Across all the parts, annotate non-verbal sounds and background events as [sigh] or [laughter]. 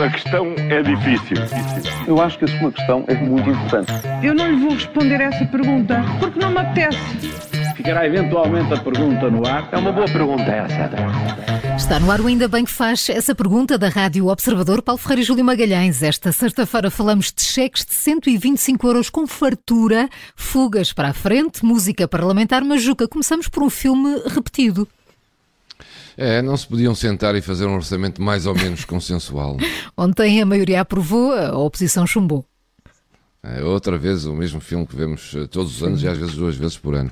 A questão é difícil. Eu acho que a sua questão é muito importante. Eu não lhe vou responder essa pergunta porque não me apetece. Ficará eventualmente a pergunta no ar. É uma boa pergunta essa. Está no ar o Ainda Bem que faz essa pergunta da Rádio Observador, Paulo Ferreira e Júlio Magalhães. Esta sexta-feira falamos de cheques de 125 euros com fartura, fugas para a frente, música parlamentar, mas Juca, começamos por um filme repetido. É, não se podiam sentar e fazer um orçamento mais ou menos consensual. [laughs] Ontem a maioria aprovou, a oposição chumbou. É outra vez o mesmo filme que vemos eh, todos os anos e às vezes duas vezes por ano.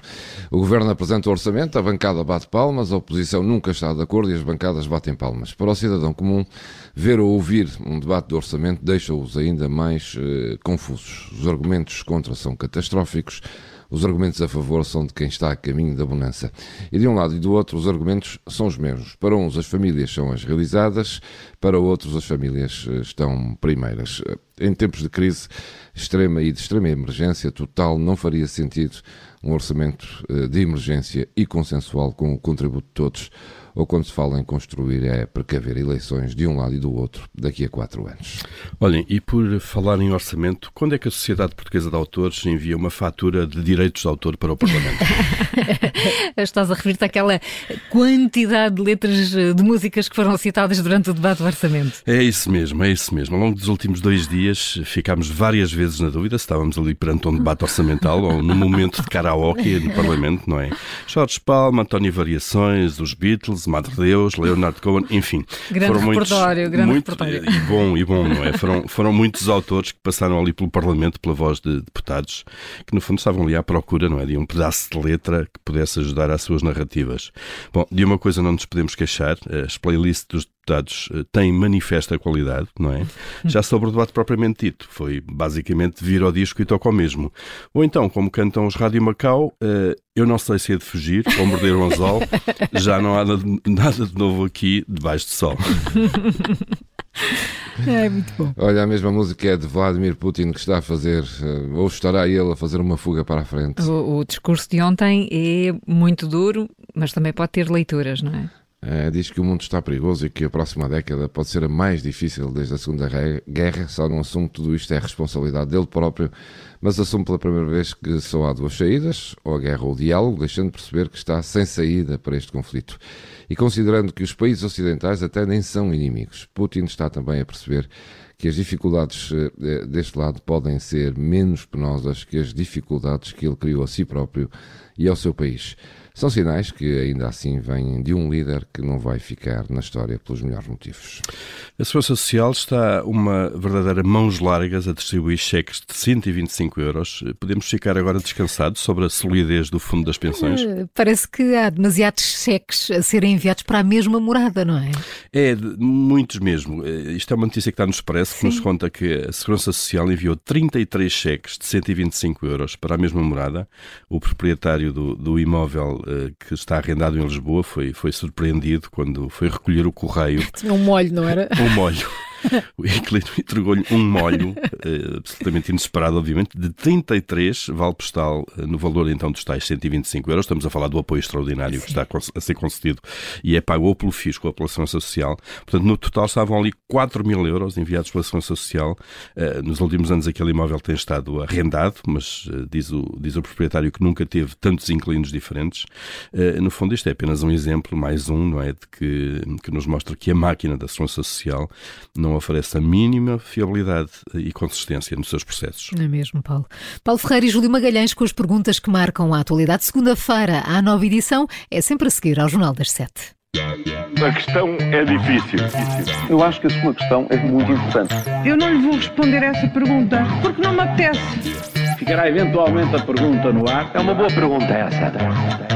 O governo apresenta o orçamento, a bancada bate palmas, a oposição nunca está de acordo e as bancadas batem palmas. Para o cidadão comum, ver ou ouvir um debate do orçamento deixa-os ainda mais eh, confusos. Os argumentos contra são catastróficos, os argumentos a favor são de quem está a caminho da bonança. E de um lado e do outro, os argumentos são os mesmos. Para uns, as famílias são as realizadas, para outros, as famílias eh, estão primeiras. Em tempos de crise extrema e de extrema emergência total, não faria sentido um orçamento eh, de emergência e consensual com o contributo de todos ou quando se fala em construir é precaver eleições de um lado e do outro daqui a quatro anos. Olhem, e por falar em orçamento, quando é que a Sociedade Portuguesa de Autores envia uma fatura de direitos de autor para o Parlamento? [laughs] Estás a referir-te àquela quantidade de letras eh, de músicas que foram citadas durante o debate do orçamento. É isso mesmo, é isso mesmo. Ao longo dos últimos dois dias ficámos várias vezes na dúvida se estávamos ali perante um debate orçamental ou num momento de karaoke no Parlamento, não é? Jorge Palma, António Variações, os Beatles, Madre Deus, Leonard Cohen, enfim. Grande foram repertório, muitos, grande muito, repertório. E bom, e bom, não é? Foram, foram muitos autores que passaram ali pelo Parlamento, pela voz de deputados, que no fundo estavam ali à procura, não é? De um pedaço de letra que pudesse ajudar às suas narrativas. Bom, de uma coisa não nos podemos queixar, as playlists dos deputados eh, têm manifesta qualidade, não é? Já sobre o debate propriamente dito, foi basicamente vir ao disco e toca ao mesmo. Ou então, como cantam os Rádio Macau, eh, eu não sei se é de fugir ou morder o anzol, [laughs] já não há nada, de novo aqui debaixo do sol. [laughs] É muito bom. Olha, a mesma música é de Vladimir Putin que está a fazer, eh, ou estará ele a fazer uma fuga para a frente. O, o discurso de ontem é muito duro, mas também pode ter leituras, não é? É, diz que o mundo está perigoso e que a próxima década pode ser a mais difícil desde a Segunda Guerra. Só não assume que tudo isto é responsabilidade dele próprio, mas assume pela primeira vez que só há duas saídas, ou a guerra ou o diálogo, deixando perceber que está sem saída para este conflito. E considerando que os países ocidentais até nem são inimigos, Putin está também a perceber que as dificuldades eh, deste lado podem ser menos penosas que as dificuldades que ele criou a si próprio e ao seu país. São sinais que, ainda assim, vêm de um líder que não vai ficar na história pelos melhores motivos. A Segurança Social está uma verdadeira mãos largas a distribuir cheques de 125 euros. Podemos ficar agora descansados sobre a solidez do Fundo das Pensões? Eh, Parece que há demasiados cheques a serem enviados para a mesma morada, não é? É, muitos mesmo. Eh, Isto é uma notícia que está no Expresso, que nos conta que a Segurança Social enviou 33 cheques de 125 euros para a mesma morada. O proprietário do, do imóvel eh, que está arrendado em Lisboa foi, foi surpreendido quando foi recolher o correio [laughs] Tinha um molho, não era? um molho. [laughs] O inquilino entregou-lhe um molho, eh, absolutamente inesperado, obviamente, de 33 vale postal, eh, no valor então dos tais 125 euros. Estamos a falar do apoio extraordinário que está a ser concedido e é pago ou pelo Fisco ou pela Segurança Social. Portanto, no total estavam ali 4 mil euros enviados pela Segurança Social. Eh, Nos últimos anos aquele imóvel tem estado arrendado, mas diz o, diz o proprietário que nunca teve tantos inquilinos diferentes. No fundo, isto é apenas um exemplo, mais um, não é? De que, que nos mostra que a máquina da Segurança Social não oferece a mínima fiabilidade e consistência nos seus processos. Não é mesmo, Paulo? Paulo Ferreira e Júlio Magalhães com as perguntas que marcam a atualidade. Segunda-feira, à nova edição, é sempre a seguir ao Jornal das Sete. A questão é difícil. Eu acho que a sua questão é muito importante. Eu não lhe vou responder essa pergunta porque não me apetece. Ficará eventualmente a pergunta no ar. É uma boa pergunta essa.